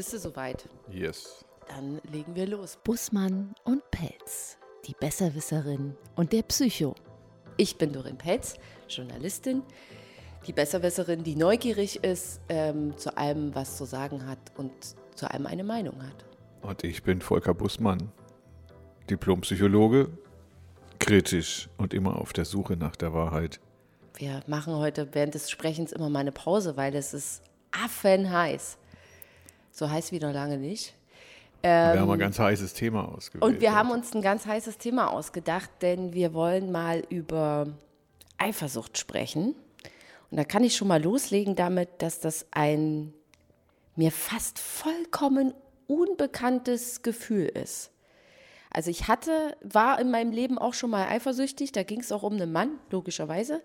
Bist du soweit? Yes. Dann legen wir los. Bussmann und Pelz, die Besserwisserin und der Psycho. Ich bin Dorin Pelz, Journalistin, die Besserwisserin, die neugierig ist ähm, zu allem, was zu sagen hat und zu allem eine Meinung hat. Und ich bin Volker Bussmann, Diplompsychologe, kritisch und immer auf der Suche nach der Wahrheit. Wir machen heute während des Sprechens immer mal eine Pause, weil es ist affenheiß. So heiß wie noch lange nicht. Ähm, wir haben ein ganz heißes Thema ausgewählt. Und wir haben uns ein ganz heißes Thema ausgedacht, denn wir wollen mal über Eifersucht sprechen. Und da kann ich schon mal loslegen damit, dass das ein mir fast vollkommen unbekanntes Gefühl ist. Also ich hatte, war in meinem Leben auch schon mal eifersüchtig, da ging es auch um einen Mann, logischerweise.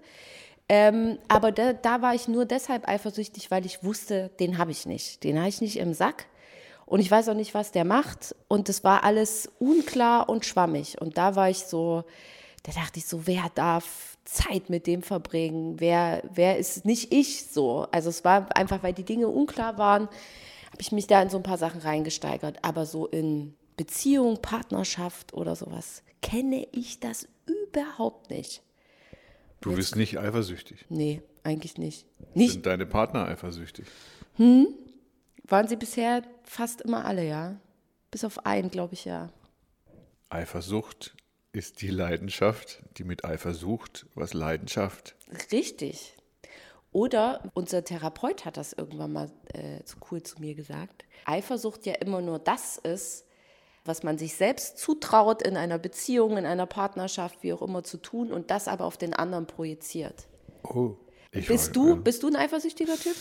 Ähm, aber da, da war ich nur deshalb eifersüchtig, weil ich wusste, den habe ich nicht. Den habe ich nicht im Sack. Und ich weiß auch nicht, was der macht. Und es war alles unklar und schwammig. Und da war ich so, da dachte ich so, wer darf Zeit mit dem verbringen? Wer, wer ist nicht ich so? Also es war einfach, weil die Dinge unklar waren, habe ich mich da in so ein paar Sachen reingesteigert. Aber so in Beziehung, Partnerschaft oder sowas kenne ich das überhaupt nicht. Du bist nicht eifersüchtig? Nee, eigentlich nicht. nicht. Sind deine Partner eifersüchtig? Hm? Waren sie bisher fast immer alle, ja. Bis auf einen, glaube ich, ja. Eifersucht ist die Leidenschaft, die mit Eifersucht was Leidenschaft. Richtig. Oder unser Therapeut hat das irgendwann mal äh, so cool zu mir gesagt. Eifersucht ja immer nur das ist, was man sich selbst zutraut, in einer Beziehung, in einer Partnerschaft, wie auch immer zu tun und das aber auf den anderen projiziert. Oh. bist, du, bist du ein eifersüchtiger Typ?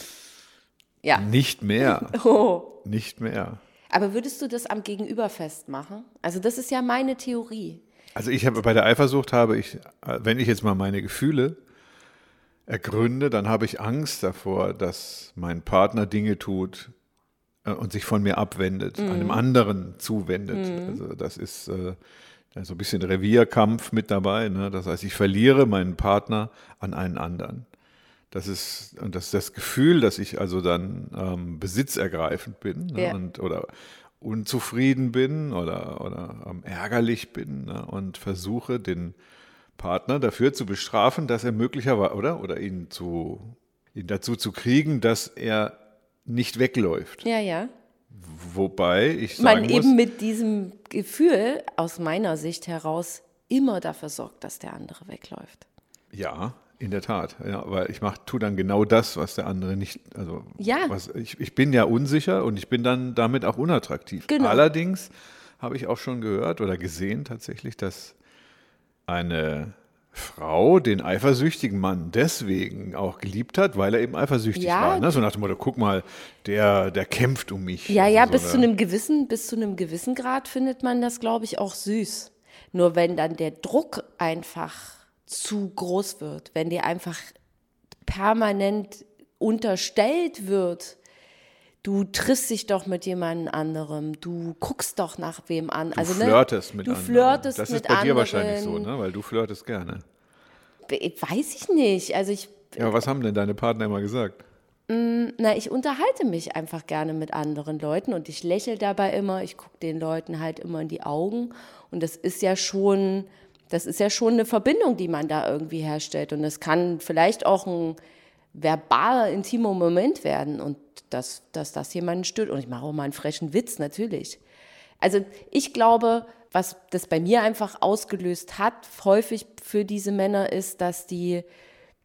Ja. Nicht mehr. Oh. Nicht mehr. Aber würdest du das am Gegenüber festmachen? Also das ist ja meine Theorie. Also ich habe bei der Eifersucht habe ich, wenn ich jetzt mal meine Gefühle ergründe, dann habe ich Angst davor, dass mein Partner Dinge tut, und sich von mir abwendet, mhm. einem anderen zuwendet. Mhm. Also das ist äh, so ein bisschen Revierkampf mit dabei. Ne? Das heißt, ich verliere meinen Partner an einen anderen. Das ist, und das ist das Gefühl, dass ich also dann ähm, besitzergreifend bin ne? ja. und, oder unzufrieden bin oder, oder ähm, ärgerlich bin ne? und versuche, den Partner dafür zu bestrafen, dass er möglicherweise, oder? Oder ihn zu, ihn dazu zu kriegen, dass er nicht wegläuft. Ja, ja. Wobei ich sagen Man eben mit diesem Gefühl aus meiner Sicht heraus immer dafür sorgt, dass der andere wegläuft. Ja, in der Tat. Ja, weil ich mach, tue dann genau das, was der andere nicht. Also ja. Was, ich, ich bin ja unsicher und ich bin dann damit auch unattraktiv. Genau. Allerdings habe ich auch schon gehört oder gesehen tatsächlich, dass eine Frau den eifersüchtigen Mann deswegen auch geliebt hat, weil er eben eifersüchtig ja. war. Ne? So nach dem Motto, guck mal, der, der kämpft um mich. Ja, ja, also bis, zu einem gewissen, bis zu einem gewissen Grad findet man das, glaube ich, auch süß. Nur wenn dann der Druck einfach zu groß wird, wenn dir einfach permanent unterstellt wird, du triffst dich doch mit jemand anderem, du guckst doch nach wem an. Du also, flirtest ne, mit du anderen. Flirtest das ist bei anderen. dir wahrscheinlich so, ne? weil du flirtest gerne. Weiß ich nicht. Also ich. Ja, was haben denn deine Partner immer gesagt? Mm, na, ich unterhalte mich einfach gerne mit anderen Leuten und ich lächle dabei immer. Ich gucke den Leuten halt immer in die Augen und das ist ja schon, das ist ja schon eine Verbindung, die man da irgendwie herstellt und es kann vielleicht auch ein verbaler, intimer Moment werden und dass, dass das jemanden stört. Und ich mache auch mal einen frechen Witz, natürlich. Also ich glaube, was das bei mir einfach ausgelöst hat, häufig für diese Männer, ist, dass die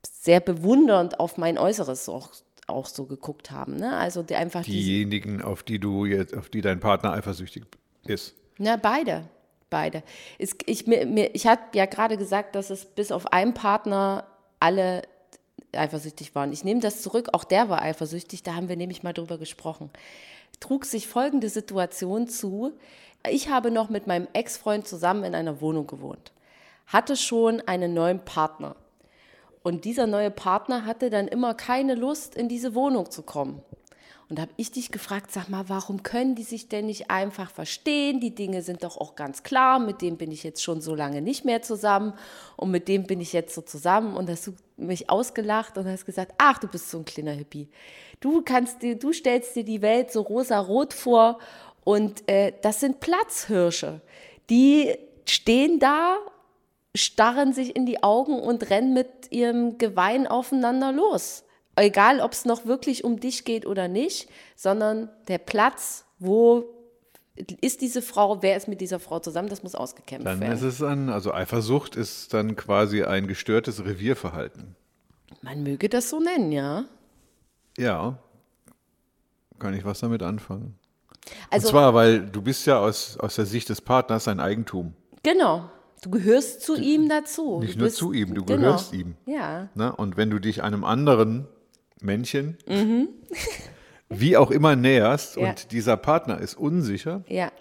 sehr bewundernd auf mein Äußeres auch, auch so geguckt haben. Ne? Also die einfach diejenigen, auf die du jetzt, auf die dein Partner eifersüchtig ist. Na, beide. Beide. Es, ich mir, mir, ich habe ja gerade gesagt, dass es bis auf einen Partner alle eifersüchtig waren. Ich nehme das zurück, auch der war eifersüchtig, da haben wir nämlich mal drüber gesprochen. Trug sich folgende Situation zu. Ich habe noch mit meinem Ex-Freund zusammen in einer Wohnung gewohnt, hatte schon einen neuen Partner. Und dieser neue Partner hatte dann immer keine Lust, in diese Wohnung zu kommen. Und da habe ich dich gefragt, sag mal, warum können die sich denn nicht einfach verstehen? Die Dinge sind doch auch ganz klar, mit dem bin ich jetzt schon so lange nicht mehr zusammen und mit dem bin ich jetzt so zusammen. Und hast du mich ausgelacht und hast gesagt, ach, du bist so ein kleiner Hippie. Du kannst dir, du stellst dir die Welt so rosa-rot vor und äh, das sind Platzhirsche. Die stehen da, starren sich in die Augen und rennen mit ihrem Gewein aufeinander los egal ob es noch wirklich um dich geht oder nicht, sondern der Platz, wo ist diese Frau, wer ist mit dieser Frau zusammen, das muss ausgekämpft dann werden. Dann ist es dann, also Eifersucht ist dann quasi ein gestörtes Revierverhalten. Man möge das so nennen, ja. Ja, kann ich was damit anfangen. Also, Und zwar, weil du bist ja aus, aus der Sicht des Partners ein Eigentum. Genau. Du gehörst zu ihm dazu. Nicht du nur bist, zu ihm, du genau. gehörst ihm. Ja. Ne? Und wenn du dich einem anderen Männchen, wie auch immer näherst Ja. und dieser Partner ist unsicher, Ja.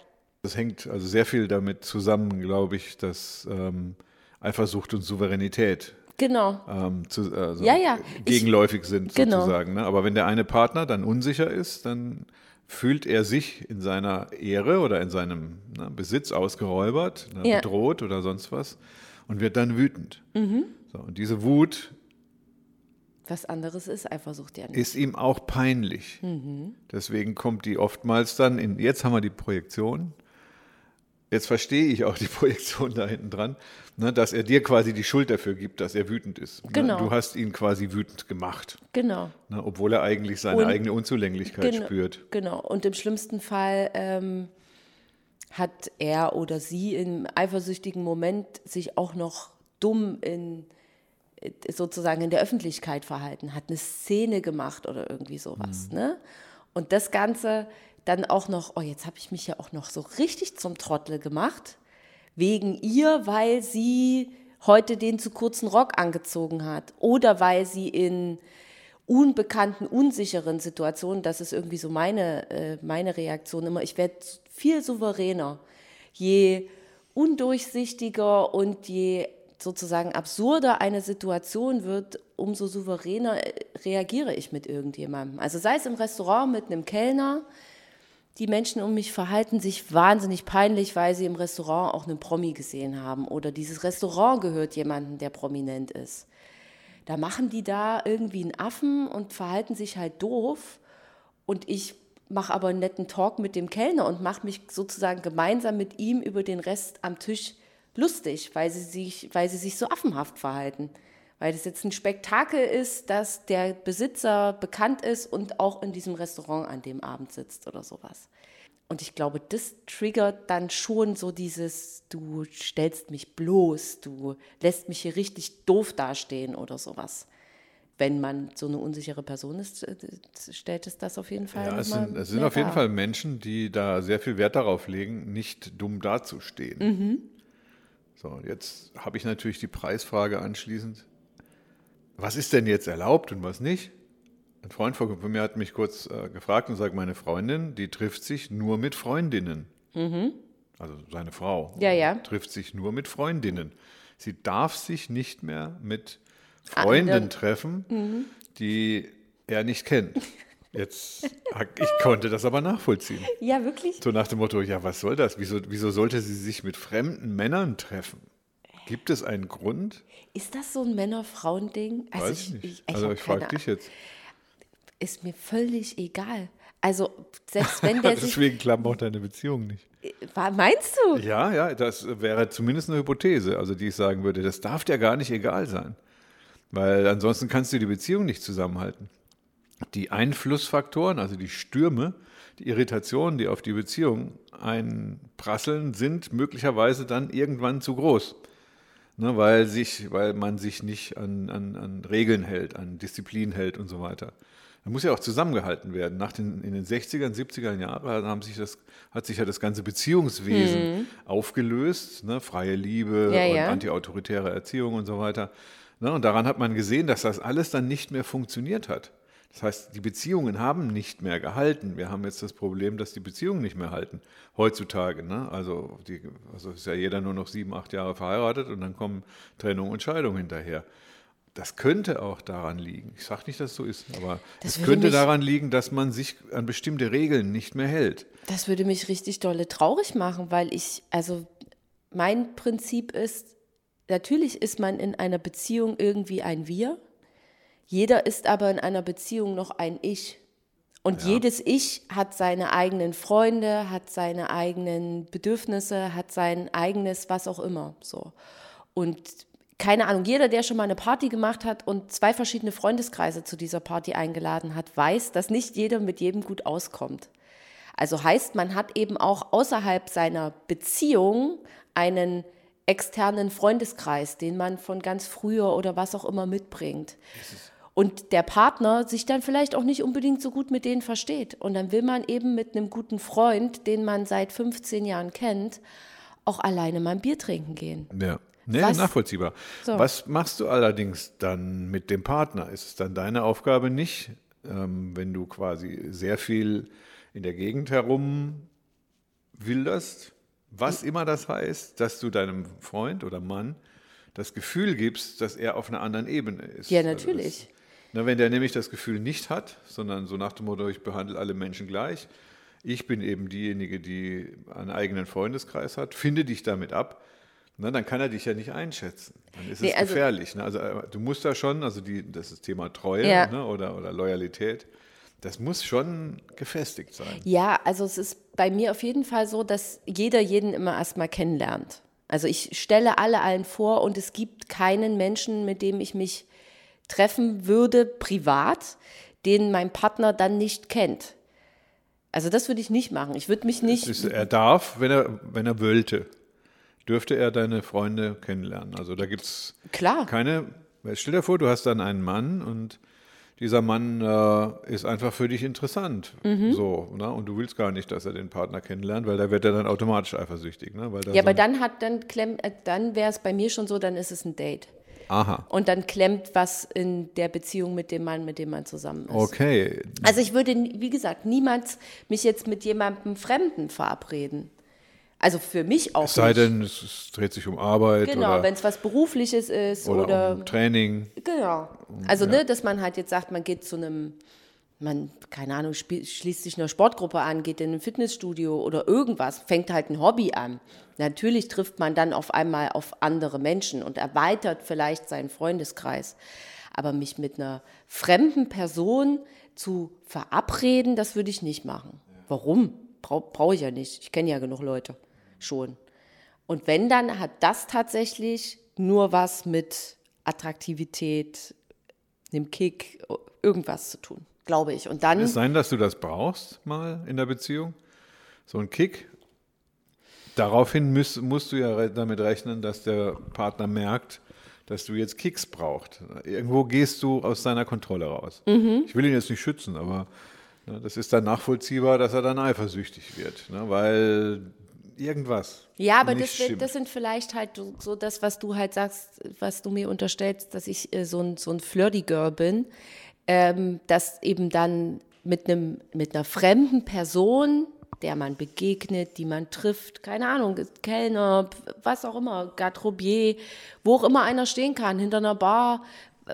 das hängt also sehr viel damit zusammen, glaube ich, dass ähm, Eifersucht und Souveränität Genau. ähm, zu, also Ja, ja. Ich- gegenläufig sind Genau. sozusagen. Ne? Aber wenn der eine Partner dann unsicher ist, dann fühlt er sich in seiner Ehre oder in seinem ne, Besitz ausgeräubert, ne, Ja. bedroht oder sonst was und wird dann wütend. Mhm. So, und diese Wut Was anderes ist Eifersucht ja nicht. ist ihm auch peinlich. Mhm. Deswegen kommt die oftmals dann in, jetzt haben wir die Projektion, jetzt verstehe ich auch die Projektion da hinten dran, ne, dass er dir quasi die Schuld dafür gibt, dass er wütend ist. Ne, Genau. Du hast ihn quasi wütend gemacht, Genau. ne, obwohl er eigentlich seine Und- eigene Unzulänglichkeit Genau. spürt. Genau. Und im schlimmsten Fall ähm, hat er oder sie im eifersüchtigen Moment sich auch noch dumm in sozusagen in der Öffentlichkeit verhalten, hat eine Szene gemacht oder irgendwie sowas. Ne? Und das Ganze dann auch noch, oh, jetzt habe ich mich ja auch noch so richtig zum Trottel gemacht, wegen ihr, weil sie heute den zu kurzen Rock angezogen hat oder weil sie in unbekannten, unsicheren Situationen, das ist irgendwie so meine, äh, meine Reaktion immer, ich werde viel souveräner, je undurchsichtiger und je sozusagen absurder eine Situation wird, umso souveräner äh, reagiere ich mit irgendjemandem. Also sei es im Restaurant mit einem Kellner, die Menschen um mich verhalten sich wahnsinnig peinlich, weil sie im Restaurant auch einen Promi gesehen haben oder dieses Restaurant gehört jemandem, der prominent ist. Da machen die da irgendwie einen Affen und verhalten sich halt doof und ich mache aber einen netten Talk mit dem Kellner und mache mich sozusagen gemeinsam mit ihm über den Rest am Tisch lustig, weil sie sich, weil sie sich so affenhaft verhalten. Weil das jetzt ein Spektakel ist, dass der Besitzer bekannt ist und auch in diesem Restaurant an dem Abend sitzt oder sowas. Und ich glaube, das triggert dann schon so dieses, du stellst mich bloß, du lässt mich hier richtig doof dastehen oder sowas. Wenn man so eine unsichere Person ist, äh, stellt es das auf jeden Fall. Ja, es sind, es sind auf jeden. Fall Menschen, die da sehr viel Wert darauf legen, nicht dumm dazustehen. Mhm. So, jetzt habe ich natürlich die Preisfrage anschließend. Was ist denn jetzt erlaubt und was nicht? Ein Freund von mir hat mich kurz äh, gefragt und sagt, meine Freundin, die trifft sich nur mit Freundinnen. Also seine Frau Mhm. Ja, ja. trifft sich nur mit Freundinnen. Sie darf sich nicht mehr mit Freunden Anderen. treffen, die er nicht kennt. Jetzt, ich konnte das aber nachvollziehen. Ja, wirklich? So nach dem Motto, ja, was soll das? Wieso, wieso sollte sie sich mit fremden Männern treffen? Gibt es einen Grund? Ist das so ein Männer-Frauen-Ding? Also Weiß ich nicht. ich also hab ich frage dich jetzt. Ist mir völlig egal. Also selbst wenn der sich... Deswegen klappen auch deine Beziehungen nicht. Meinst du? Ja, ja, das wäre zumindest eine Hypothese, also die ich sagen würde, das darf dir gar nicht egal sein. Weil ansonsten kannst du die Beziehung nicht zusammenhalten. Die Einflussfaktoren, also die Stürme, die Irritationen, die auf die Beziehung einprasseln, sind möglicherweise dann irgendwann zu groß. Ne, weil, sich, weil man sich nicht an, an, an Regeln hält, an Disziplin hält und so weiter. Da muss ja auch zusammengehalten werden. Nach den, in den 60er, 70er Jahren haben sich das, hat sich ja das ganze Beziehungswesen aufgelöst. Ne? Freie Liebe. Ja, und ja. antiautoritäre Erziehung und so weiter. Ne? Und daran hat man gesehen, dass das alles dann nicht mehr funktioniert hat. Das heißt, die Beziehungen haben nicht mehr gehalten. Wir haben jetzt das Problem, dass die Beziehungen nicht mehr halten. Heutzutage. Ne? Also, die, also ist ja jeder nur noch sieben, acht Jahre verheiratet und dann kommen Trennung und Scheidung hinterher. das könnte auch daran liegen. Ich sage nicht, dass es so ist, aber Das es könnte mich- daran liegen, dass man sich an bestimmte Regeln nicht mehr hält. Das würde mich richtig dolle traurig machen, weil ich, also mein Prinzip ist, natürlich ist man in einer Beziehung irgendwie ein Wir. Jeder ist aber in einer Beziehung noch ein Ich. Und jedes Ich hat seine eigenen Freunde, hat seine eigenen Bedürfnisse, hat sein eigenes was auch immer. So. Und keine Ahnung, jeder, der schon mal eine Party gemacht hat und zwei verschiedene Freundeskreise zu dieser Party eingeladen hat, weiß, dass nicht jeder mit jedem gut auskommt. Also heißt, man hat eben auch außerhalb seiner Beziehung einen externen Freundeskreis, den man von ganz früher oder was auch immer mitbringt. Und der Partner sich dann vielleicht auch nicht unbedingt so gut mit denen versteht. Und dann will man eben mit einem guten Freund, den man seit 15 Jahren kennt, auch alleine mal ein Bier trinken gehen. Ja. Nee, Was- nachvollziehbar. So. Was machst du allerdings dann mit dem Partner? Ist es dann deine Aufgabe nicht, ähm, wenn du quasi sehr viel in der Gegend herum wilderst, was immer das heißt, dass du deinem Freund oder Mann das Gefühl gibst, dass er auf einer anderen Ebene ist. Ja, Also natürlich. Na, wenn der nämlich das Gefühl nicht hat, sondern so nach dem Motto, ich behandle alle Menschen gleich, ich bin eben diejenige, die einen eigenen Freundeskreis hat, finde dich damit ab, na, dann kann er dich ja nicht einschätzen. Dann ist Nee, es also- gefährlich. Ne? Also äh, du musst da schon, also die, das ist Thema Treue Ja. ne? oder, oder Loyalität, das muss schon gefestigt sein. Ja, also es ist bei mir auf jeden Fall so, dass jeder jeden immer erstmal kennenlernt. Also ich stelle alle allen vor und es gibt keinen Menschen, mit dem ich mich treffen würde, privat, den mein Partner dann nicht kennt. Also das würde ich nicht machen. Ich würde mich nicht. Ist, er darf, wenn er, wenn er wollte, dürfte er deine Freunde kennenlernen. Also da gibt es Klar. keine. Stell dir vor, du hast dann einen Mann und dieser Mann äh, ist einfach für dich interessant. Mhm. So, ne? Und du willst gar nicht, dass er den Partner kennenlernt, weil da wird er dann automatisch eifersüchtig. Ne? Ja, so aber dann hat dann klemmt, äh, dann wäre es bei mir schon so, dann ist es ein Date. Aha. Und dann klemmt was in der Beziehung mit dem Mann, mit dem man zusammen ist. Okay. Also ich würde, wie gesagt, niemals mich jetzt mit jemandem Fremden verabreden. Also für mich auch Es sei nicht. denn, es, dreht sich um Arbeit genau, wenn es was Berufliches ist oder, oder, um Training. genau. Also ne, dass man halt jetzt sagt, man geht zu einem, man, keine Ahnung, schließt sich einer Sportgruppe an, geht in ein Fitnessstudio oder irgendwas, fängt halt ein Hobby an. Natürlich trifft man dann auf einmal auf andere Menschen und erweitert vielleicht seinen Freundeskreis. Aber mich mit einer fremden Person zu verabreden, das würde ich nicht machen. Warum? Brau, Brauche ich ja nicht. Ich kenne ja genug Leute schon. Und wenn, dann hat das tatsächlich nur was mit Attraktivität, einem Kick, irgendwas zu tun, glaube ich. Und dann, Kann es sein, dass du das brauchst mal in der Beziehung? So ein Kick? Daraufhin müsst, musst du ja damit rechnen, dass der Partner merkt, dass du jetzt Kicks brauchst. Irgendwo gehst du aus seiner Kontrolle raus. Mhm. Ich will ihn jetzt nicht schützen, aber ne, das ist dann nachvollziehbar, dass er dann eifersüchtig wird, ne, weil irgendwas. ja, aber das, wird, das sind vielleicht halt so- so das, was du halt sagst, was du mir unterstellst, dass ich äh, so ein, so ein Flirty-Girl bin, ähm, dass eben dann mit einem, mit einer fremden Person, der man begegnet, die man trifft, keine Ahnung, Kellner, was auch immer, Garderobier, wo auch immer einer stehen kann, hinter einer Bar,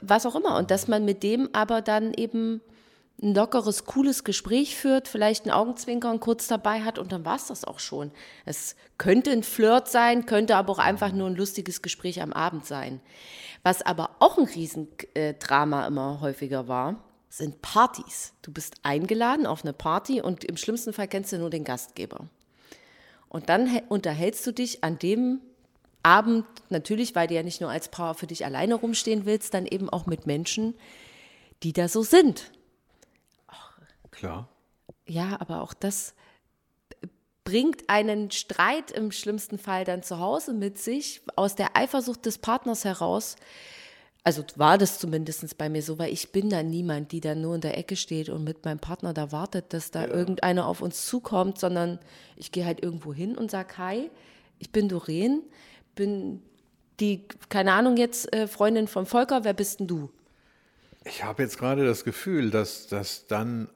was auch immer. Und dass man mit dem aber dann eben ein lockeres, cooles Gespräch führt, vielleicht ein Augenzwinkern kurz dabei hat und dann war es das auch schon. Es könnte ein Flirt sein, könnte aber auch einfach nur ein lustiges Gespräch am Abend sein. Was aber auch ein Riesendrama immer häufiger war, sind Partys. Du bist eingeladen auf eine Party und im schlimmsten Fall kennst du nur den Gastgeber. Und dann hä- unterhältst du dich an dem Abend, natürlich, weil du ja nicht nur als Paar für dich alleine rumstehen willst, dann eben auch mit Menschen, die da so sind. Klar. Ja, aber auch das bringt einen Streit im schlimmsten Fall dann zu Hause mit sich, aus der Eifersucht des Partners heraus. Also war das zumindest bei mir so, weil ich bin dann niemand, die dann nur in der Ecke steht und mit meinem Partner da wartet, dass da irgendeiner auf uns zukommt, sondern ich gehe halt irgendwo hin und sage, hi, ich bin Doreen, bin die, keine Ahnung jetzt, äh, Freundin von Volker, wer bist denn du? Ich habe jetzt gerade das Gefühl, dass, dass dann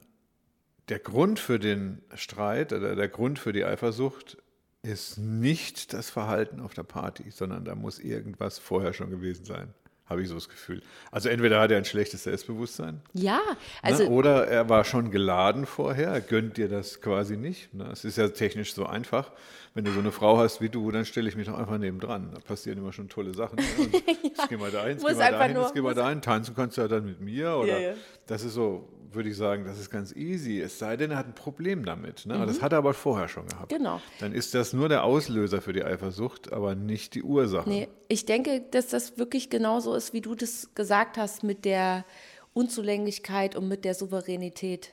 der Grund für den Streit oder der Grund für die Eifersucht ist nicht das Verhalten auf der Party, sondern da muss irgendwas vorher schon gewesen sein. habe ich so das Gefühl. Also entweder hat er ein schlechtes Selbstbewusstsein. Ja, also. Ne? Oder er war schon geladen vorher, er gönnt dir das quasi nicht. Ne? Es ist ja technisch so einfach. Wenn du so eine Frau hast wie du, dann stelle ich mich doch einfach neben dran. Da passieren immer schon tolle Sachen. Ne? ja, jetzt geh mal dahin, jetzt geh mal dahin, jetzt geh mal dahin. Tanzen kannst du ja dann mit mir. Oder ja, ja. Das ist so, würde ich sagen, das ist ganz easy. Es sei denn, er hat ein Problem damit. Ne? Mhm. Das hat er aber vorher schon gehabt. Genau. Dann ist das nur der Auslöser für die Eifersucht, aber nicht die Ursache. Nee, ich denke, dass das wirklich genauso ist, wie du das gesagt hast, mit der Unzulänglichkeit und mit der Souveränität.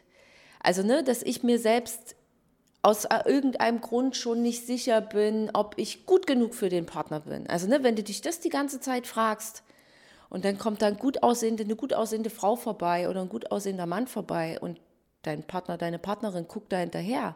Also, ne, dass ich mir selbst aus irgendeinem Grund schon nicht sicher bin, ob ich gut genug für den Partner bin. Also, ne, wenn du dich das die ganze Zeit fragst, und dann kommt dann gut aussehende, eine gut aussehende Frau vorbei oder ein gut aussehender Mann vorbei und dein Partner, deine Partnerin guckt da hinterher.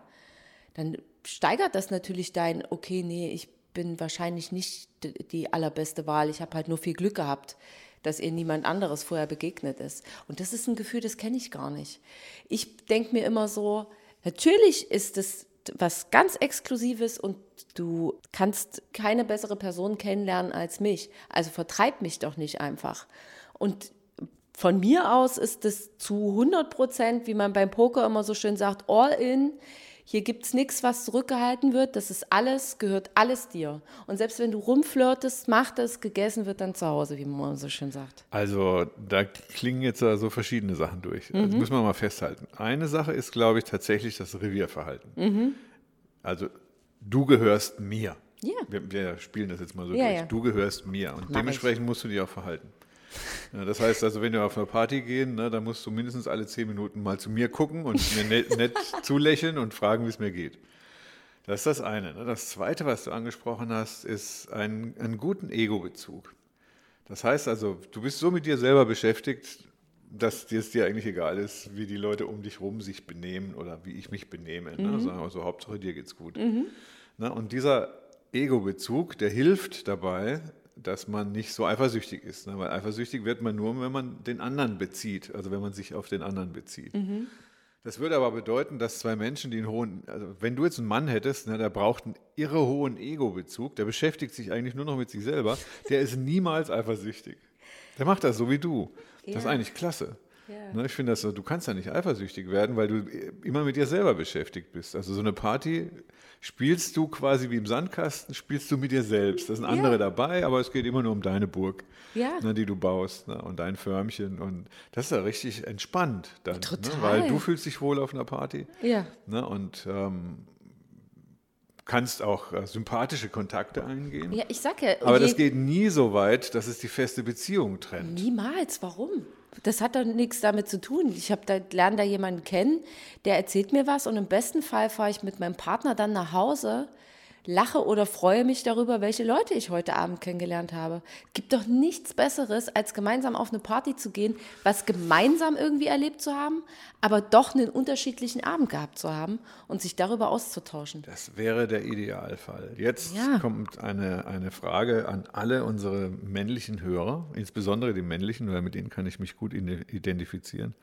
Dann steigert das natürlich dein, okay, nee, ich bin wahrscheinlich nicht die allerbeste Wahl. Ich habe halt nur viel Glück gehabt, dass ihr niemand anderes vorher begegnet ist. Und das ist ein Gefühl, das kenne ich gar nicht. Ich denke mir immer so, natürlich ist es was ganz Exklusives und du kannst keine bessere Person kennenlernen als mich. Also vertreib mich doch nicht einfach. Und von mir aus ist es zu 100 Prozent, wie man beim Poker immer so schön sagt, all in. Hier gibt es nichts, was zurückgehalten wird. Das ist alles, gehört alles dir. Und selbst wenn du rumflirtest, macht es, gegessen wird dann zu Hause, wie man so schön sagt. Also da klingen jetzt so verschiedene Sachen durch. Mhm. Das müssen wir mal festhalten. Eine Sache ist, glaube ich, tatsächlich das Revierverhalten. Mhm. Also du gehörst mir. Ja. Wir, wir, spielen das jetzt mal so ja, durch. Ja. Du gehörst mir. Und Mach dementsprechend ich. musst du dich auch verhalten. Ja, das heißt also, wenn wir auf eine Party gehen, ne, dann musst du mindestens alle zehn Minuten mal zu mir gucken und mir nett, nett zulächeln und fragen, wie es mir geht. Das ist das eine. Ne? Das zweite, was du angesprochen hast, ist ein, einen guten Ego-Bezug. Das heißt also, du bist so mit dir selber beschäftigt, dass dir es dir eigentlich egal ist, wie die Leute um dich herum sich benehmen oder wie ich mich benehme. Ne? Mhm. Ne? Also Hauptsache dir geht's gut. Mhm. Ne? Und dieser Ego-Bezug, der hilft dabei, dass man nicht so eifersüchtig ist. Ne? Weil eifersüchtig wird man nur, wenn man den anderen bezieht, also wenn man sich auf den anderen bezieht. Mhm. Das würde aber bedeuten, dass zwei Menschen, die einen hohen, also wenn du jetzt einen Mann hättest, ne, der braucht einen irre hohen Ego-Bezug, der beschäftigt sich eigentlich nur noch mit sich selber, der ist niemals eifersüchtig. Der macht das so wie du. Das ist eigentlich klasse. Ja. Ne, ich finde du kannst ja nicht eifersüchtig werden, weil du immer mit dir selber beschäftigt bist. Also so eine Party spielst du quasi wie im Sandkasten, spielst du mit dir selbst. Da sind andere ja. dabei, aber es geht immer nur um deine Burg, ja. ne, die du baust ne, und dein Förmchen. Und das ist ja richtig entspannt dann, ne, Total. weil du fühlst dich wohl auf einer Party. Ja. Ne, und ähm, kannst auch äh, sympathische Kontakte eingehen. Ja, ich sag ja. Aber das geht nie so weit, dass es die feste Beziehung trennt. Niemals. Warum? Das hat doch nichts damit zu tun. Ich da, lerne da jemanden kennen, der erzählt mir was und im besten Fall fahre ich mit meinem Partner dann nach Hause lache oder freue mich darüber, welche Leute ich heute Abend kennengelernt habe. Es gibt doch nichts Besseres, als gemeinsam auf eine Party zu gehen, was gemeinsam irgendwie erlebt zu haben, aber doch einen unterschiedlichen Abend gehabt zu haben und sich darüber auszutauschen. Das wäre der Idealfall. Jetzt ja. kommt eine, eine Frage an alle unsere männlichen Hörer, insbesondere die männlichen, weil mit denen kann ich mich gut identifizieren.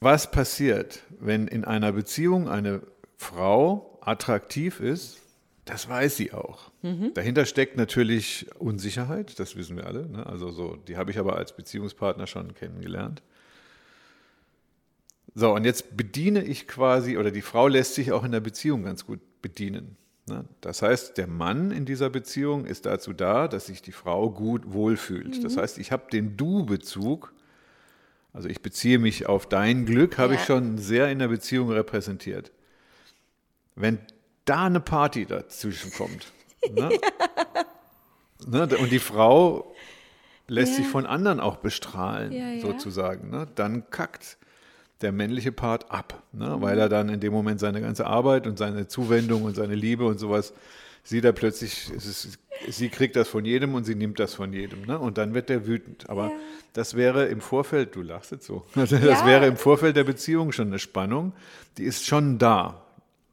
Was passiert, wenn in einer Beziehung eine Frau attraktiv ist, das weiß sie auch. Mhm. Dahinter steckt natürlich Unsicherheit, das wissen wir alle. Ne? Also so, die habe ich aber als Beziehungspartner schon kennengelernt. So, und jetzt bediene ich quasi, oder die Frau lässt sich auch in der Beziehung ganz gut bedienen. Ne? Das heißt, der Mann in dieser Beziehung ist dazu da, dass sich die Frau gut wohlfühlt. Mhm. Das heißt, ich habe den Du-Bezug, also ich beziehe mich auf dein Glück, habe ja. ich schon sehr in der Beziehung repräsentiert. Wenn da eine Party dazwischen kommt ne? ne? und die Frau lässt ja. sich von anderen auch bestrahlen, ja, ja. sozusagen, ne? dann kackt der männliche Part ab, ne? Mhm. weil er dann in dem Moment seine ganze Arbeit und seine Zuwendung und seine Liebe und sowas sieht er plötzlich, ist, sie kriegt das von jedem und sie nimmt das von jedem. Ne? Und dann wird er wütend. Aber ja. das wäre im Vorfeld, du lachst jetzt so, das ja. wäre im Vorfeld der Beziehung schon eine Spannung, die ist schon da.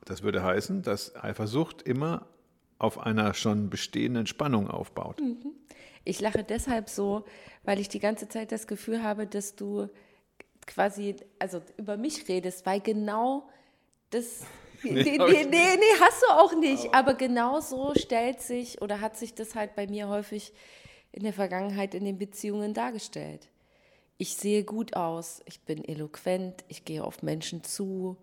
Das würde heißen, dass Eifersucht immer auf einer schon bestehenden Spannung aufbaut. Mhm. Ich lache deshalb so, weil ich die ganze Zeit das Gefühl habe, dass du quasi also über mich redest, weil genau das Nee, nee, nee, nee, hast du auch nicht. Aber, aber genau so stellt sich oder hat sich das halt bei mir häufig in der Vergangenheit in den Beziehungen dargestellt. Ich sehe gut aus, ich bin eloquent, ich gehe auf Menschen zu,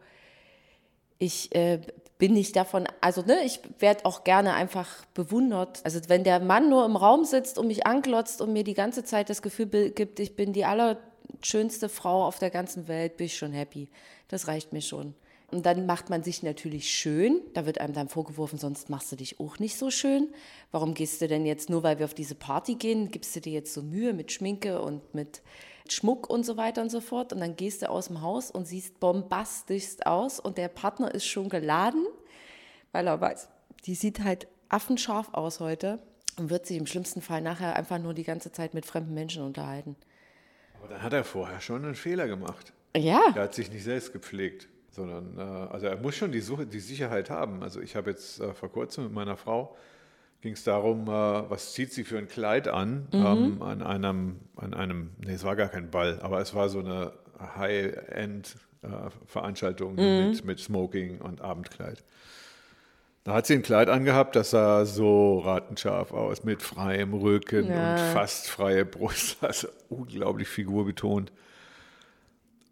ich äh, bin nicht davon, also ne, ich werde auch gerne einfach bewundert. Also wenn der Mann nur im Raum sitzt und mich anglotzt und mir die ganze Zeit das Gefühl gibt, ich bin die allerschönste Frau auf der ganzen Welt, bin ich schon happy. Das reicht mir schon. Und dann macht man sich natürlich schön. Da wird einem dann vorgeworfen, sonst machst du dich auch nicht so schön. Warum gehst du denn jetzt, nur weil wir auf diese Party gehen, gibst du dir jetzt so Mühe mit Schminke und mit Schmuck und so weiter und so fort. Und dann gehst du aus dem Haus und siehst bombastischst aus und der Partner ist schon geladen, weil er weiß, die sieht halt affenscharf aus heute und wird sich im schlimmsten Fall nachher einfach nur die ganze Zeit mit fremden Menschen unterhalten. Aber dann hat er vorher schon einen Fehler gemacht. Ja. Er hat sich nicht selbst gepflegt sondern äh, also er muss schon die, Suche, die Sicherheit haben. Also ich habe jetzt äh, vor kurzem mit meiner Frau ging es darum, äh, was zieht sie für ein Kleid an mhm. ähm, an einem, an einem, nee, es war gar kein Ball, aber es war so eine High-End-Veranstaltung mhm. mit, mit Smoking und Abendkleid. Da hat sie ein Kleid angehabt, das sah so ratenscharf aus, mit freiem Rücken ja. und fast freie Brust, also unglaublich figurbetont.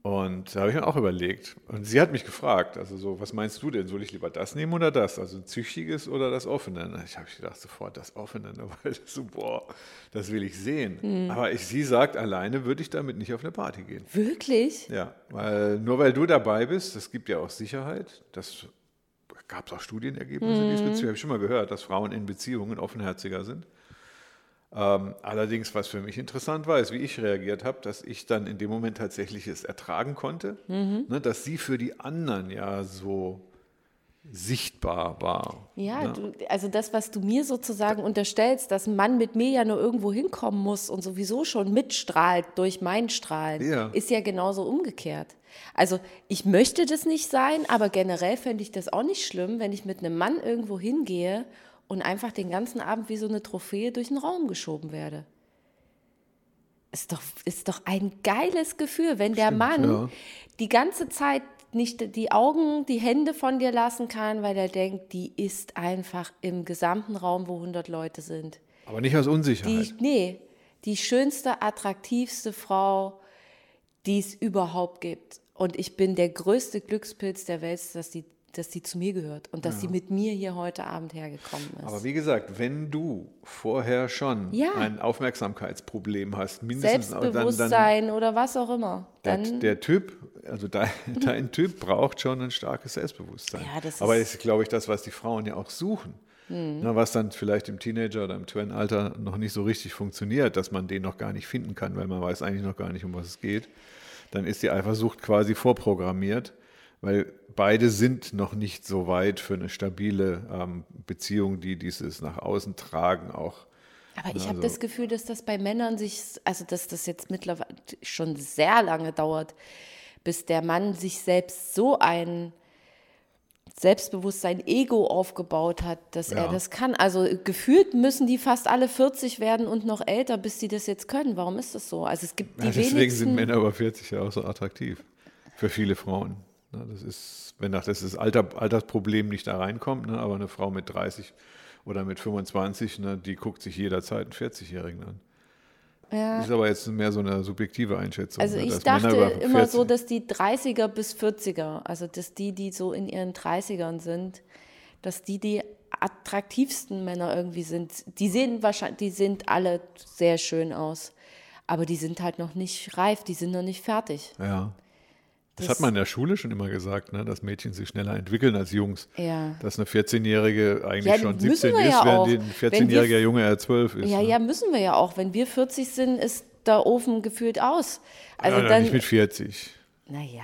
Und da habe ich mir auch überlegt. Und sie hat mich gefragt, also so, was meinst du denn? Soll ich lieber das nehmen oder das? Also ein züchtiges oder das offene? Und ich habe gedacht, sofort das offene, ne? weil das so, boah, das will ich sehen. Mhm. Aber ich, sie sagt, alleine würde ich damit nicht auf eine Party gehen. Wirklich? Ja, weil nur weil du dabei bist, das gibt ja auch Sicherheit. Das gab es auch Studienergebnisse mhm. diesbezüglich. Habe ich schon mal gehört, dass Frauen in Beziehungen offenherziger sind. Ähm, allerdings, was für mich interessant war, ist, wie ich reagiert habe, dass ich dann in dem Moment tatsächlich es ertragen konnte, mhm. ne, dass sie für die anderen ja so sichtbar war. Ja, ne? du, also das, was du mir sozusagen unterstellst, dass ein Mann mit mir ja nur irgendwo hinkommen muss und sowieso schon mitstrahlt durch mein Strahlen, ja. ist ja genauso umgekehrt. Also ich möchte das nicht sein, aber generell fände ich das auch nicht schlimm, wenn ich mit einem Mann irgendwo hingehe und einfach den ganzen Abend wie so eine Trophäe durch den Raum geschoben werde. Ist doch, ist doch ein geiles Gefühl, wenn der Stimmt, Mann ja. die ganze Zeit nicht die Augen, die Hände von dir lassen kann, weil er denkt, die ist einfach im gesamten Raum, wo 100 Leute sind. Aber nicht aus Unsicherheit. Die, nee, die schönste, attraktivste Frau, die es überhaupt gibt. Und ich bin der größte Glückspilz der Welt, dass die dass sie zu mir gehört und dass ja. sie mit mir hier heute Abend hergekommen ist. Aber wie gesagt, wenn du vorher schon ja. ein Aufmerksamkeitsproblem hast, mindestens Selbstbewusstsein dann, dann, oder was auch immer, dann der, der Typ, also dein, dein, Typ braucht schon ein starkes Selbstbewusstsein. Ja, das Aber das ist, glaube ich, das, was die Frauen ja auch suchen. Mhm. Na, was dann vielleicht im Teenager- oder im Twin-Alter noch nicht so richtig funktioniert, dass man den noch gar nicht finden kann, weil man weiß eigentlich noch gar nicht, um was es geht. Dann ist die Eifersucht quasi vorprogrammiert weil beide sind noch nicht so weit für eine stabile ähm, Beziehung, die dieses nach außen tragen auch. Aber ich also, habe das Gefühl, dass das bei Männern sich, also dass das jetzt mittlerweile schon sehr lange dauert, bis der Mann sich selbst so ein Selbstbewusstsein, Ego aufgebaut hat, dass ja. er das kann. Also gefühlt müssen die fast alle 40 werden und noch älter, bis sie das jetzt können. Warum ist das so? Also es gibt die ja, deswegen wenigsten sind Männer über 40 ja auch so attraktiv für viele Frauen. Ne, das ist, wenn das, das Alter, Altersproblem nicht da reinkommt, ne, aber eine Frau mit 30 oder mit 25, ne, die guckt sich jederzeit einen 40-Jährigen an. Ja. Das ist aber jetzt mehr so eine subjektive Einschätzung. Also ich dachte immer so, dass die 30er bis 40er, also dass die, die so in ihren 30ern sind, dass die die attraktivsten Männer irgendwie sind. Die sehen wahrscheinlich, die sind alle sehr schön aus, aber die sind halt noch nicht reif, die sind noch nicht fertig. Ja. Das, das, hat man in der Schule schon immer gesagt, ne, dass Mädchen sich schneller entwickeln als Jungs. Ja. Dass eine 14-Jährige eigentlich ja, schon 17 ist, ja während ein 14-jähriger Junge eher 12 ist. Ja, ne? ja, müssen wir ja auch. Wenn wir 40 sind, ist der Ofen gefühlt aus. Also ja, dann, nicht mit 40. Naja,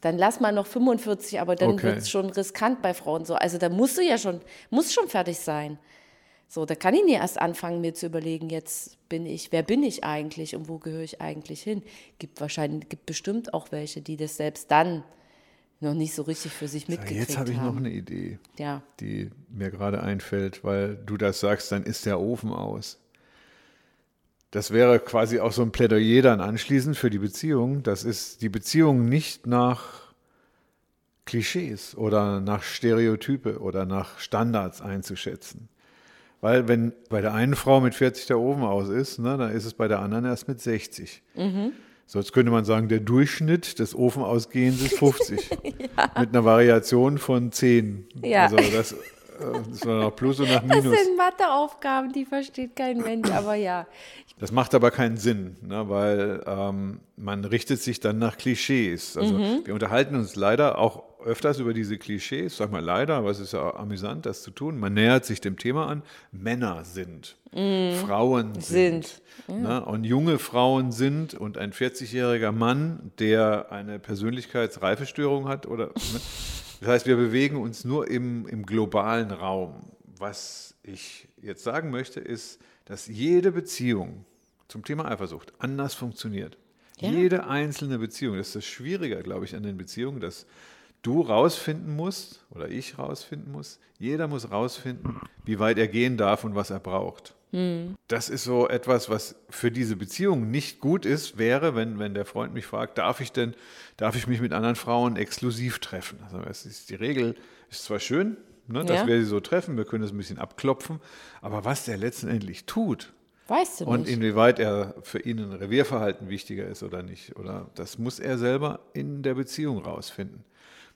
dann lass mal noch 45, aber dann okay. wird es schon riskant bei Frauen so. Also da musst du ja schon, muss schon fertig sein. So, da kann ich nie erst anfangen, mir zu überlegen, jetzt bin ich, wer bin ich eigentlich und wo gehöre ich eigentlich hin? Gibt wahrscheinlich, gibt bestimmt auch welche, die das selbst dann noch nicht so richtig für sich mitgekriegt haben. Jetzt habe ich haben. noch eine Idee, ja. die mir gerade einfällt, weil du das sagst, dann ist der Ofen aus. Das wäre quasi auch so ein Plädoyer dann anschließend für die Beziehung. Das ist die Beziehung nicht nach Klischees oder nach Stereotype oder nach Standards einzuschätzen, Weil wenn bei der einen Frau mit 40 der Ofen aus ist, ne, dann ist es bei der anderen erst mit 60. Mhm. So, jetzt könnte man sagen, der Durchschnitt des Ofenausgehens ist 50. ja. Mit einer Variation von 10. Ja. Also das, äh, das war nach Plus und nach Minus. Das sind Matheaufgaben, die versteht kein Mensch, aber ja. Das macht aber keinen Sinn, ne, weil ähm, man richtet sich dann nach Klischees. Also Mhm. wir unterhalten uns leider auch öfters über diese Klischees, sag mal leider, aber es ist ja amüsant, das zu tun. Man nähert sich dem Thema an. Männer sind, Frauen sind. Sind, ne, und junge Frauen sind und ein 40-jähriger Mann, der eine Persönlichkeitsreifestörung hat oder ne? das heißt, wir bewegen uns nur im, im globalen Raum. Was ich jetzt sagen möchte, ist, dass jede Beziehung zum Thema Eifersucht anders funktioniert. Ja. Jede einzelne Beziehung, das ist das Schwierige, glaube ich, an den Beziehungen, dass du rausfinden musst oder ich rausfinden muss, jeder muss rausfinden, wie weit er gehen darf und was er braucht. Das ist so etwas, was für diese Beziehung nicht gut ist, wäre, wenn, wenn der Freund mich fragt, darf ich denn, darf ich mich mit anderen Frauen exklusiv treffen? Also es ist die Regel, ist zwar schön, ne, dass Ja. wir sie so treffen, wir können es ein bisschen abklopfen, aber was der letztendlich tut, Weißt du und nicht. inwieweit er für ihn ein Revierverhalten wichtiger ist oder nicht, oder das muss er selber in der Beziehung rausfinden.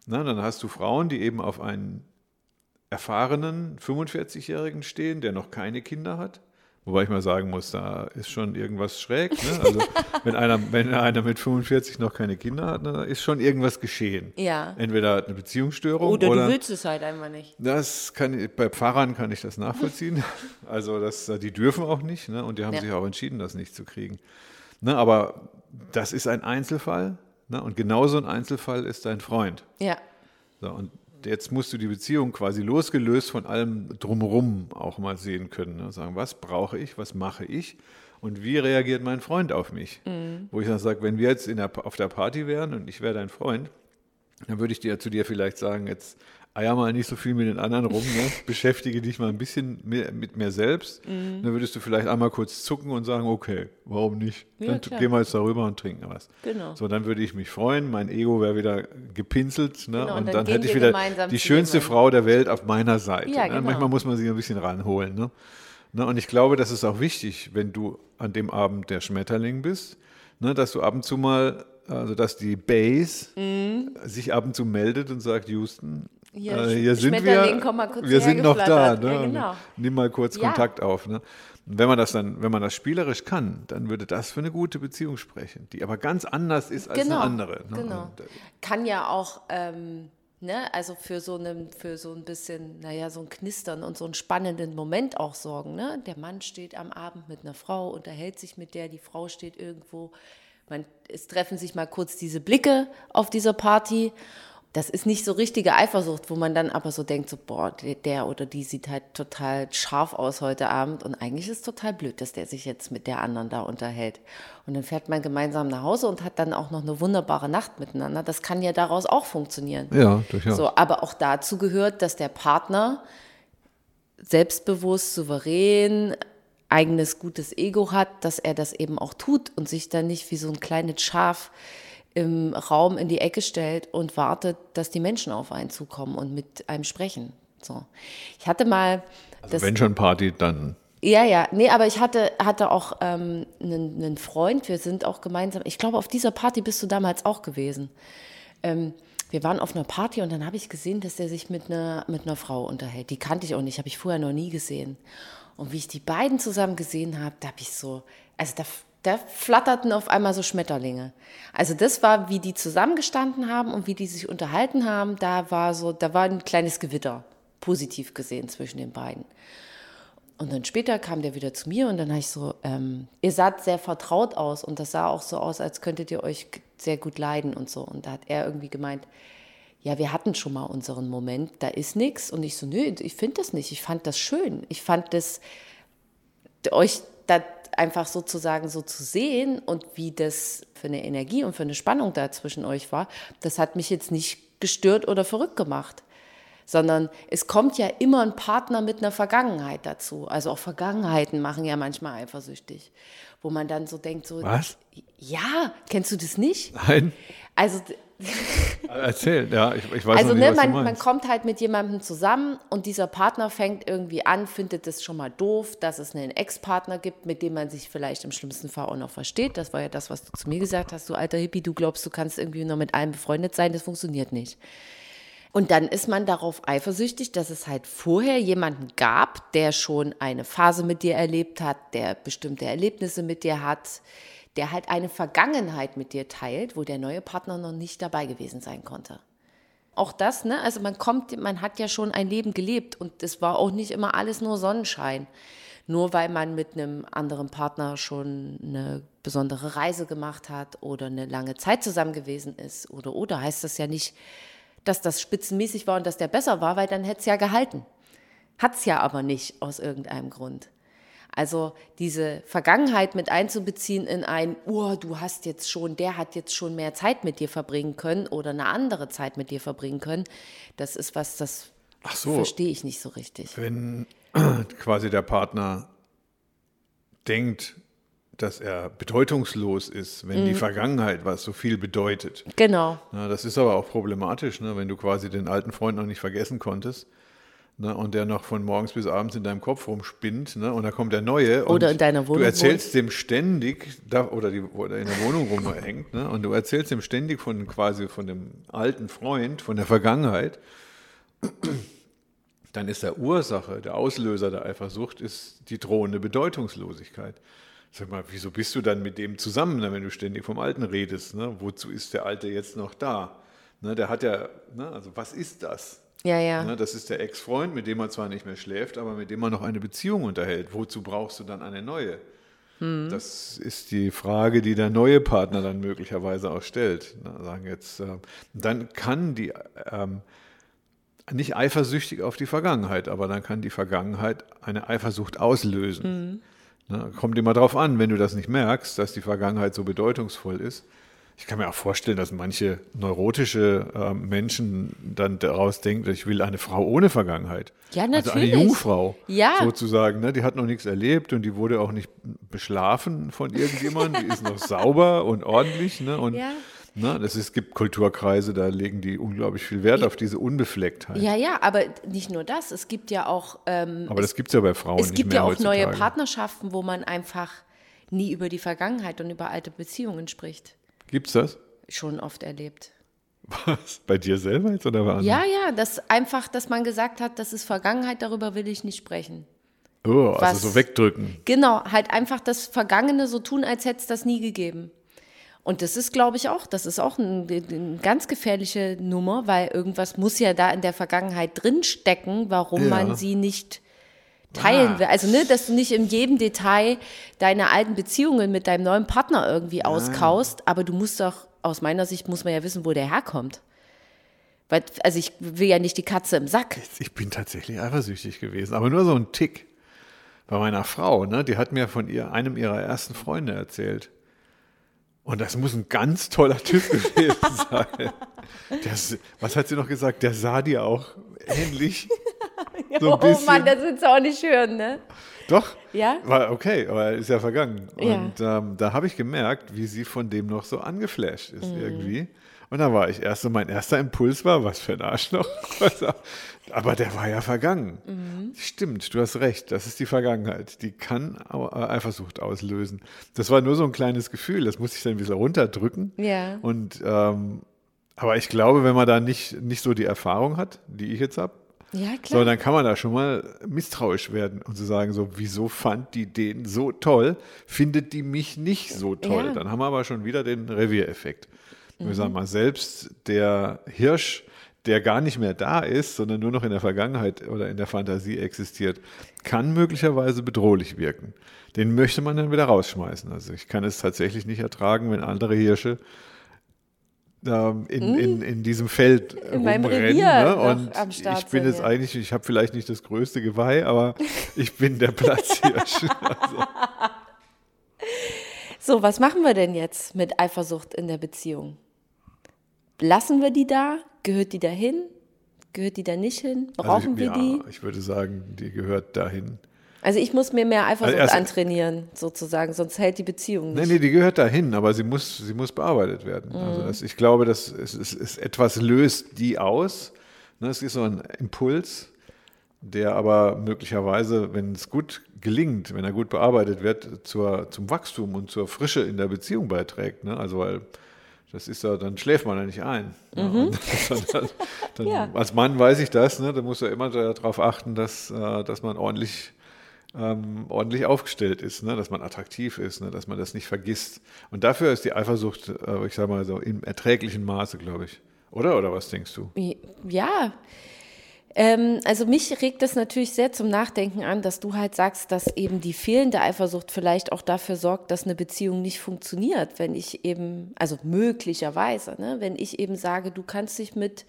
Na, dann hast du Frauen, die eben auf einen erfahrenen 45-Jährigen stehen, der noch keine Kinder hat. Wobei ich mal sagen muss, da ist schon irgendwas schräg. Ne? Also wenn einer, wenn einer mit 45 noch keine Kinder hat, dann ist schon irgendwas geschehen. Ja. Entweder eine Beziehungsstörung Oder, oder du willst es halt einfach nicht. das kann ich- bei Pfarrern kann ich das nachvollziehen. Also das, die dürfen auch nicht, ne? Und die haben Ja. sich auch entschieden, das nicht zu kriegen. Ne? Aber das ist ein Einzelfall, ne? Und genauso ein Einzelfall ist dein Freund. Ja. So, und jetzt musst du die Beziehung quasi losgelöst von allem drumherum auch mal sehen können. Ne? Sagen, was brauche ich, was mache ich und wie reagiert mein Freund auf mich? Wo ich dann sage, wenn wir jetzt der, auf der Party wären und ich wäre dein Freund, dann würde ich dir zu dir vielleicht sagen, jetzt eier mal nicht so viel mit den anderen rum, ne? beschäftige dich mal ein bisschen mehr, mit mir selbst. Dann würdest du vielleicht einmal kurz zucken und sagen, okay, warum nicht? Ja, Dann klar. gehen wir jetzt darüber und trinken was. Genau. So, dann würde ich mich freuen, mein Ego wäre wieder gepinselt ne? Genau, und und, dann dann, hätte ich wieder die schönste jemandem. Frau der Welt auf meiner Seite. Ja, ne? genau. Manchmal muss man sich ein bisschen ranholen. Ne? Ne? Und ich glaube, das ist auch wichtig, wenn du an dem Abend der Schmetterling bist, ne? dass du ab und zu mal, also dass die Base sich ab und zu meldet und sagt, Houston, Mhm. Hier, äh, hier sind wir, komm mal kurz wir sind noch da. Ne? Ja, genau. Nimm mal kurz Ja. Kontakt auf. Ne? Und wenn man das dann, wenn man das spielerisch kann, dann würde das für eine gute Beziehung sprechen, die aber ganz anders ist als Genau. eine andere. Ne? Genau. Und, äh, Kann ja auch, ähm, ne, also für so, einen, für so ein bisschen, naja, so ein Knistern und so einen spannenden Moment auch sorgen. Ne? Der Mann steht am Abend mit einer Frau, unterhält sich mit der, die Frau steht irgendwo. Man, es treffen sich mal kurz diese Blicke auf dieser Party. Das ist nicht so richtige Eifersucht, wo man dann aber so denkt, so, boah, der, der oder die sieht halt total scharf aus heute Abend und eigentlich ist es total blöd, dass der sich jetzt mit der anderen da unterhält. Und dann fährt man gemeinsam nach Hause und hat dann auch noch eine wunderbare Nacht miteinander. Das kann ja daraus auch funktionieren. ja, durchaus. So, aber auch dazu gehört, dass der Partner selbstbewusst, souverän, eigenes gutes Ego hat, dass er das eben auch tut und sich dann nicht wie so ein kleines Schaf im Raum in die Ecke stellt und wartet, dass die Menschen auf einen zukommen und mit einem sprechen. So. Ich hatte mal Also wenn schon Party, dann ja, ja, nee, aber ich hatte, hatte auch ähm, einen, einen Freund, wir sind auch gemeinsam, ich glaube, auf dieser Party bist du damals auch gewesen. Ähm, wir waren auf einer Party und dann habe ich gesehen, dass der sich mit einer, mit einer Frau unterhält. Die kannte ich auch nicht, habe ich vorher noch nie gesehen. Und wie ich die beiden zusammen gesehen habe, da habe ich so, also da, da flatterten auf einmal so Schmetterlinge. Also das war, wie die zusammengestanden haben und wie die sich unterhalten haben, da war so, da war ein kleines Gewitter, positiv gesehen zwischen den beiden. Und dann später kam der wieder zu mir und dann habe ich so, ähm, ihr saht sehr vertraut aus und das sah auch so aus, als könntet ihr euch sehr gut leiden und so. Und da hat er irgendwie gemeint, ja, wir hatten schon mal unseren Moment, da ist nichts. Und ich so, nö, ich finde das nicht, ich fand das schön. Ich fand das, euch da einfach sozusagen so zu sehen und wie das für eine Energie und für eine Spannung da zwischen euch war, das hat mich jetzt nicht gestört oder verrückt gemacht. sondern es kommt ja immer ein Partner mit einer Vergangenheit dazu. Also auch Vergangenheiten machen ja manchmal eifersüchtig, wo man dann so denkt, so, Was? ja, kennst du das nicht? Nein. Also Erzähl, ja, ich, ich weiß also nicht, ne, man, man kommt halt mit jemandem zusammen und dieser Partner fängt irgendwie an, findet es schon mal doof, dass es einen Ex-Partner gibt, mit dem man sich vielleicht im schlimmsten Fall auch noch versteht. Das war ja das, was du zu mir gesagt hast, du alter Hippie, du glaubst, du kannst irgendwie noch mit allen befreundet sein, das funktioniert nicht. Und dann ist man darauf eifersüchtig, dass es halt vorher jemanden gab, der schon eine Phase mit dir erlebt hat, der bestimmte Erlebnisse mit dir hat, der halt eine Vergangenheit mit dir teilt, wo der neue Partner noch nicht dabei gewesen sein konnte. Auch das, ne? Also man kommt, man hat ja schon ein Leben gelebt und es war auch nicht immer alles nur Sonnenschein. Nur weil man mit einem anderen Partner schon eine besondere Reise gemacht hat oder eine lange Zeit zusammen gewesen ist oder oder heißt das ja nicht, dass das spitzenmäßig war und dass der besser war, weil dann hätte es ja gehalten. Hat es ja aber nicht aus irgendeinem Grund. Also diese Vergangenheit mit einzubeziehen in ein, oh, du hast jetzt schon, der hat jetzt schon mehr Zeit mit dir verbringen können oder eine andere Zeit mit dir verbringen können, das ist was, das so. verstehe ich nicht so richtig. Wenn quasi der Partner denkt, dass er bedeutungslos ist, wenn Mhm. die Vergangenheit was so viel bedeutet. Genau. Ja, das ist aber auch problematisch, ne, wenn du quasi den alten Freund noch nicht vergessen konntest. Ne, und der noch von morgens bis abends in deinem Kopf rumspinnt, ne, und da kommt der neue. Oder und in deiner Wohnung Du erzählst dem ständig, da, oder, die, oder in der Wohnung rumhängt, ne, und du erzählst dem ständig von quasi von dem alten Freund, von der Vergangenheit. Dann ist der Ursache, der Auslöser der Eifersucht, ist die drohende Bedeutungslosigkeit. Sag mal, wieso bist du dann mit dem zusammen, ne, wenn du ständig vom Alten redest? Ne? Wozu ist der Alte jetzt noch da? Ne, der hat ja, ne, also was ist das? Ja, ja. Ne, das ist der Ex-Freund, mit dem man zwar nicht mehr schläft, aber mit dem man noch eine Beziehung unterhält. Wozu brauchst du dann eine neue? Das ist die Frage, die der neue Partner dann möglicherweise auch stellt. Ne, sagen jetzt, äh, dann kann die ähm, nicht eifersüchtig auf die Vergangenheit, aber dann kann die Vergangenheit eine Eifersucht auslösen. Ne, kommt immer darauf an, wenn du das nicht merkst, dass die Vergangenheit so bedeutungsvoll ist. Ich kann mir auch vorstellen, dass manche neurotische äh, Menschen dann daraus denken, ich will eine Frau ohne Vergangenheit. Ja, Also eine natürlich. Jungfrau Ja. sozusagen. Ne? Die hat noch nichts erlebt und die wurde auch nicht beschlafen von irgendjemandem. Die ist noch sauber und ordentlich. Ne? Und Ja. ne, das ist, es gibt Kulturkreise, da legen die unglaublich viel Wert auf diese Unbeflecktheit. Ja, ja, aber nicht nur das. Es gibt ja auch, ähm, Aber das gibt es ja bei Frauen es gibt ja auch heutzutage. neue Partnerschaften, wo man einfach nie über die Vergangenheit und über alte Beziehungen spricht. Gibt's das? Schon oft erlebt. Was? Bei dir selber jetzt oder bei anderen? Ja, ja, das einfach, dass man gesagt hat, das ist Vergangenheit, darüber will ich nicht sprechen. Oh, also Was- so wegdrücken. Genau, halt einfach das Vergangene so tun, als hätte es das nie gegeben. Und das ist, glaube ich, auch, das ist auch ein- eine ganz gefährliche Nummer, weil irgendwas muss ja da in der Vergangenheit drinstecken, warum Ja. man sie nicht teilen will. Also, ne, dass du nicht in jedem Detail deine alten Beziehungen mit deinem neuen Partner irgendwie auskaust, aber du musst doch, aus meiner Sicht muss man ja wissen, wo der herkommt. Weil, also ich will ja nicht die Katze im Sack. Ich bin tatsächlich eifersüchtig gewesen, aber nur so ein Tick. Bei meiner Frau, ne, die hat mir von ihr, einem ihrer ersten Freunde erzählt. Und das muss ein ganz toller Typ gewesen sein. Der, s- was hat sie noch gesagt? Der sah dir auch ähnlich. So oh. Mann, das willst du auch nicht hören, ne? Doch. Ja? War okay, aber ist ja vergangen. Ja. Und ähm, da habe ich gemerkt, wie sie von dem noch so angeflasht ist Mhm. irgendwie. Und da war ich erst so, mein erster Impuls war, was für ein Arschloch. Also, aber der war ja vergangen. Mhm. Stimmt, du hast recht, das ist die Vergangenheit. Die kann äh, Eifersucht auslösen. Das war nur so ein kleines Gefühl, das musste ich dann ein bisschen runterdrücken. Ja. Und ähm, aber ich glaube, wenn man da nicht, nicht so die Erfahrung hat, die ich jetzt habe, Ja, klar. so, dann kann man da schon mal misstrauisch werden und zu sagen, so, wieso fand die den so toll, findet die mich nicht so toll? Ja. Dann haben wir aber schon wieder den Reviereffekt. Wir Mhm. sagen mal, selbst der Hirsch, der gar nicht mehr da ist, sondern nur noch in der Vergangenheit oder in der Fantasie existiert, kann möglicherweise bedrohlich wirken. Den möchte man dann wieder rausschmeißen. Also ich kann es tatsächlich nicht ertragen, wenn andere Hirsche ähm, in, in, in diesem Feld? In meinem rumrennen. Revier ne? Und ich bin jetzt eigentlich, ich habe vielleicht nicht das größte Geweih, aber ich bin der Platzhirsch. So, was machen wir denn jetzt mit Eifersucht in der Beziehung? Lassen wir die da? Gehört die dahin? Gehört die da nicht hin? Brauchen also ich, wir ja, die? Ich würde sagen, die gehört dahin. Also ich muss mir mehr Eifersucht Also antrainieren, sozusagen, sonst hält die Beziehung Nee, nicht. nee, die gehört dahin, aber sie muss, sie muss bearbeitet werden. Mhm. Also das, ich glaube, dass es, es, es etwas löst die aus. Ne, es ist so ein Impuls, der aber möglicherweise, wenn es gut gelingt, wenn er gut bearbeitet wird, zur, zum Wachstum und zur Frische in der Beziehung beiträgt. Ne? Also weil das ist ja, dann schläft man ja nicht ein. Ne? Und dann, dann, Mhm. Ja. Als Mann weiß ich das, ne? da muss ja immer darauf achten, dass, äh, dass man ordentlich ähm, ordentlich aufgestellt ist, ne? dass man attraktiv ist, ne? dass man das nicht vergisst. Und dafür ist die Eifersucht, äh, ich sage mal so, im erträglichen Maße, glaube ich. Oder? Oder was denkst du? Ja. Ähm, also mich regt das natürlich sehr zum Nachdenken an, dass du halt sagst, dass eben die fehlende Eifersucht vielleicht auch dafür sorgt, dass eine Beziehung nicht funktioniert, wenn ich eben, also möglicherweise, ne, wenn ich eben sage, du kannst dich mit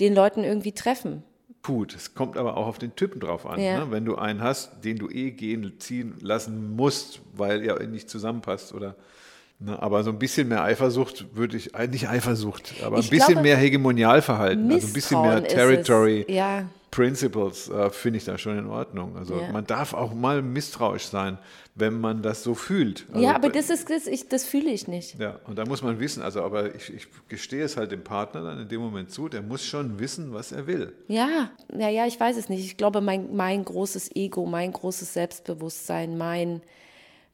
den Leuten irgendwie treffen. Gut, es kommt aber auch auf den Typen drauf an. Ja. Ne? Wenn du einen hast, den du eh gehen, ziehen lassen musst, weil er nicht zusammenpasst oder. Ne? Aber so ein bisschen mehr Eifersucht würde ich, äh, nicht Eifersucht, aber ein Ich bisschen glaube, mehr Hegemonialverhalten, also ein bisschen mehr. Territory. Ja, Principles äh, finde ich da schon in Ordnung. Also Ja. man darf auch mal misstrauisch sein, wenn man das so fühlt. Also, ja aber das ist das, ich, das fühle ich nicht. ja, und da muss man wissen, also aber ich, ich gestehe es halt dem Partner dann in dem Moment zu, der muss schon wissen, was er will. Ja, ja, ja, ich weiß es nicht. Ich glaube, mein, mein großes Ego, mein großes Selbstbewusstsein, mein,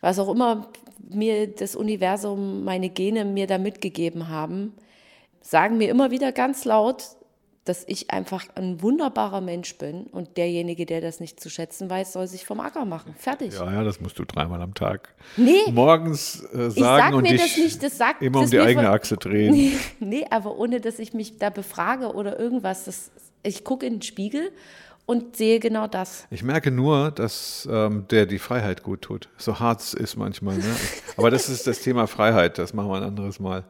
was auch immer mir das Universum, meine Gene mir da mitgegeben haben, sagen mir immer wieder ganz laut, dass ich einfach ein wunderbarer Mensch bin und derjenige, der das nicht zu schätzen weiß, soll sich vom Acker machen. Fertig. Ja, ja, das musst du dreimal am Tag Nee. morgens äh, sagen sag und mir dich das nicht, das sagt- immer um die eigene Achse drehen. Nee, aber ohne, dass ich mich da befrage oder irgendwas. Das, ich gucke in den Spiegel und sehe genau das. Ich merke nur, dass ähm, der die Freiheit gut tut. So hart es ist manchmal. Ne? Aber das ist das Thema Freiheit, das machen wir ein anderes Mal.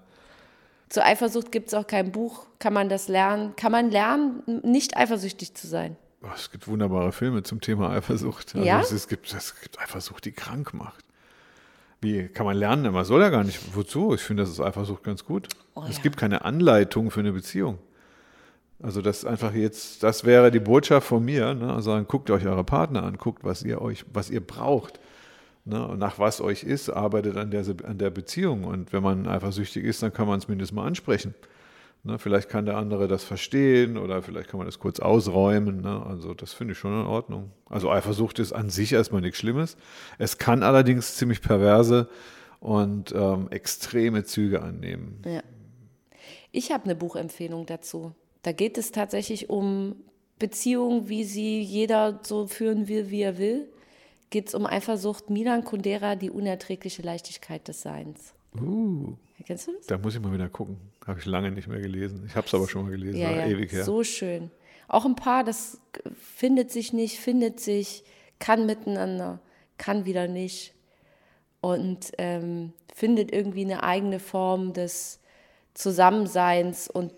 Zur Eifersucht gibt es auch kein Buch. Kann man das lernen? Kann man lernen, nicht eifersüchtig zu sein? Oh, es gibt wunderbare Filme zum Thema Eifersucht. Also Ja? es, es, gibt, es gibt Eifersucht, die krank macht. Wie kann man lernen? Man soll ja gar nicht. Wozu? Ich finde, das ist Eifersucht ganz gut. Oh es ja. gibt keine Anleitung für eine Beziehung. Also das einfach jetzt, das wäre die Botschaft von mir. Ne? Also sagen, guckt euch eure Partner an, guckt, was ihr euch, was ihr braucht. Ne? Nach was euch ist, arbeitet an der, an der Beziehung. Und wenn man eifersüchtig ist, dann kann man es mindestens mal ansprechen. Ne? Vielleicht kann der andere das verstehen oder vielleicht kann man das kurz ausräumen. Ne? Also das finde ich schon in Ordnung. Also Eifersucht ist an sich erstmal nichts Schlimmes. Es kann allerdings ziemlich perverse und ähm, extreme Züge annehmen. Ja. Ich habe eine Buchempfehlung dazu. Da geht es tatsächlich um Beziehungen, wie sie jeder so führen will, wie er will. Geht es um Eifersucht. Milan Kundera, die unerträgliche Leichtigkeit des Seins. Uh, Kennst du das? da muss ich mal wieder gucken. Habe ich lange nicht mehr gelesen. Ich habe es aber schon mal gelesen, Ja, ja, ewig her. so schön. Auch ein Paar, das findet sich nicht, findet sich, kann miteinander, kann wieder nicht und ähm, findet irgendwie eine eigene Form des Zusammenseins und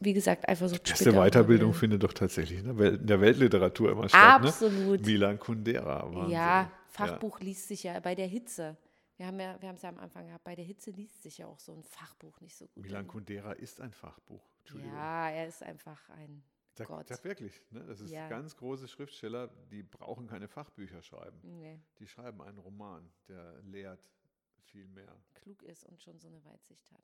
wie gesagt, Beste spielt ja auch eine Weiterbildung findet doch tatsächlich ne? In der Weltliteratur immer statt. Absolut. Ne? Milan Kundera. Wahnsinn. Ja, Fachbuch liest sich ja bei der Hitze. Wir haben ja, wir haben es ja am Anfang gehabt, bei der Hitze liest sich ja auch so ein Fachbuch nicht so gut. Milan Kundera ist ein Fachbuch. Ja, er ist einfach ein Sag, Gott. sag wirklich, ne? das ist Ja. ganz große Schriftsteller, die brauchen keine Fachbücher schreiben. Nee, Die schreiben einen Roman, der lehrt viel mehr. klug ist und schon so eine Weitsicht hat.